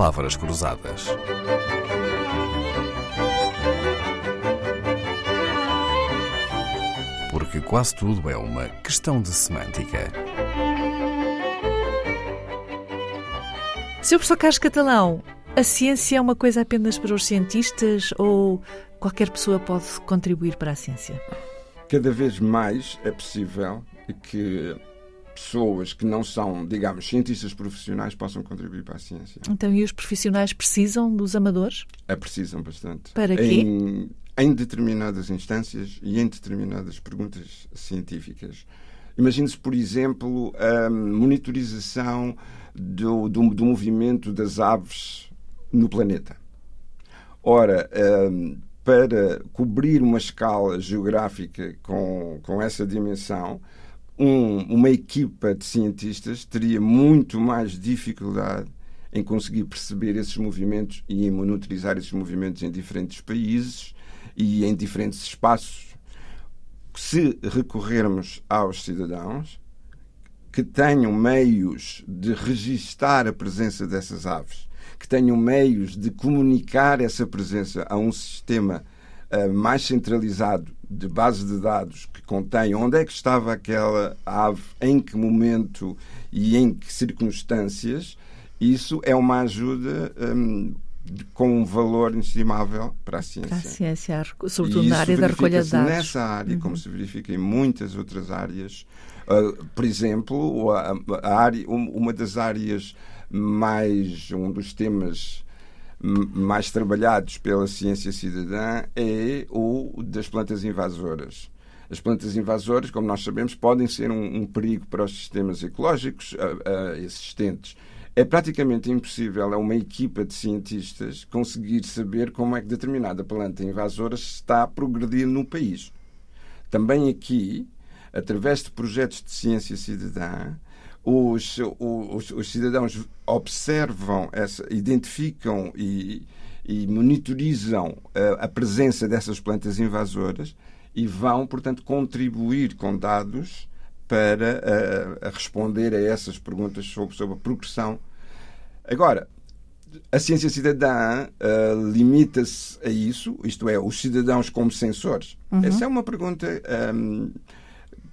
Palavras Cruzadas. Porque quase tudo é uma questão de semântica. Sr. Professor Carlos Catalão, a ciência é uma coisa apenas para os cientistas ou qualquer pessoa pode contribuir para a ciência? Cada vez mais é possível que pessoas que não são, digamos, cientistas profissionais possam contribuir para a ciência. Então, e os profissionais precisam dos amadores? É, precisam bastante. Para quê? Em, em determinadas instâncias e em determinadas perguntas científicas. Imagine-se, por exemplo, a monitorização do, do, do, movimento das aves no planeta. Ora, um, para cobrir uma escala geográfica com, com essa dimensão, um, uma equipa de cientistas teria muito mais dificuldade em conseguir perceber esses movimentos e em monitorizar esses movimentos em diferentes países e em diferentes espaços. Se recorrermos aos cidadãos que tenham meios de registar a presença dessas aves, que tenham meios de comunicar essa presença a um sistema mais centralizado de base de dados que contém onde é que estava aquela ave, em que momento e em que circunstâncias, isso é uma ajuda um, com um valor inestimável para a ciência. Para a ciência, sobretudo na área da recolha de dados. Nessa área, uhum. como se verifica em muitas outras áreas, uh, por exemplo, a, a área, uma das áreas mais, um dos temas mais trabalhados pela ciência cidadã é o das plantas invasoras. As plantas invasoras, como nós sabemos, podem ser um, um perigo para os sistemas ecológicos uh, uh, existentes. É praticamente impossível a uma equipa de cientistas conseguir saber como é que determinada planta invasora está a progredir no país. Também aqui, através de projetos de ciência cidadã, os, os, os cidadãos observam, essa, identificam e, e monitorizam a, a, presença dessas plantas invasoras e vão, portanto, contribuir com dados para a, a responder a essas perguntas sobre, sobre a progressão. Agora, a ciência cidadã uh, limita-se a isso, isto é, os cidadãos como sensores? Uhum. Essa é uma pergunta um,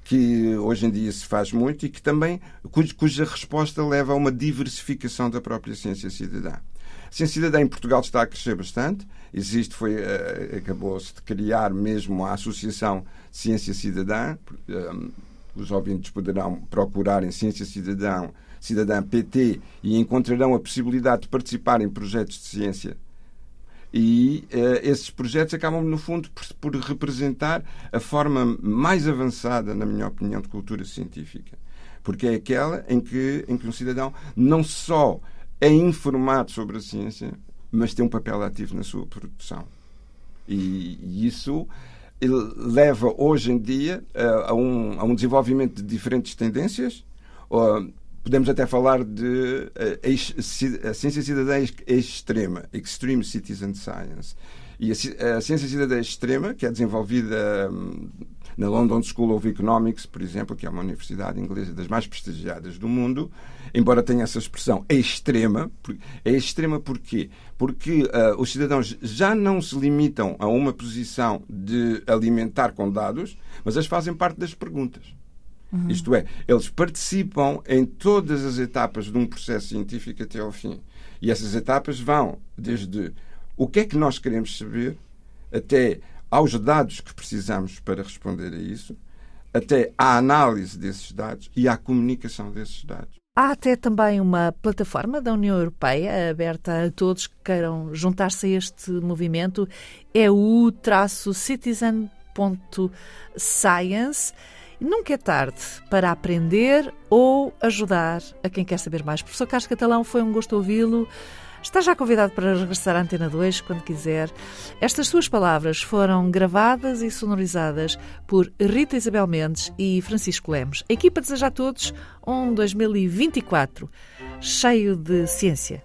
que hoje em dia se faz muito e que também cuja, resposta leva a uma diversificação da própria ciência cidadã. A ciência cidadã em Portugal está a crescer bastante. Existe, foi, uh, acabou-se de criar mesmo a Associação Ciência Cidadã. Um, os ouvintes poderão procurar em Ciência Cidadã, Cidadã PT e encontrarão a possibilidade de participar em projetos de ciência e uh, esses projetos acabam, no fundo, por, por, representar a forma mais avançada, na minha opinião, de cultura científica. Porque é aquela em que, em que um cidadão não só é informado sobre a ciência, mas tem um papel ativo na sua produção. E, e isso leva, hoje em dia, uh, a, um, a um desenvolvimento de diferentes tendências. Podemos até falar de uh, a ciência cidadã extrema, Extreme Citizen Science. E a, ciência cidadã extrema, que é desenvolvida um, na London School of Economics, por exemplo, que é uma universidade inglesa das mais prestigiadas do mundo, embora tenha essa expressão extrema, é extrema porquê? Porque uh, os cidadãos já não se limitam a uma posição de alimentar com dados, mas eles fazem parte das perguntas. Uhum. Isto é, eles participam em todas as etapas de um processo científico até ao fim. E essas etapas vão desde o que é que nós queremos saber até aos dados que precisamos para responder a isso, até à análise desses dados e à comunicação desses dados. Há até também uma plataforma da União Europeia aberta a todos que queiram juntar-se a este movimento. É o traço citizen.science. Nunca é tarde para aprender ou ajudar a quem quer saber mais. Professor Carlos Catalão, foi um gosto ouvi-lo. Está já convidado para regressar à Antena 2 quando quiser. Estas suas palavras foram gravadas e sonorizadas por Rita Isabel Mendes e Francisco Lemos. A equipa deseja a todos um 2024 cheio de ciência.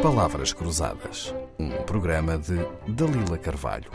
Palavras Cruzadas, um programa de Dalila Carvalho.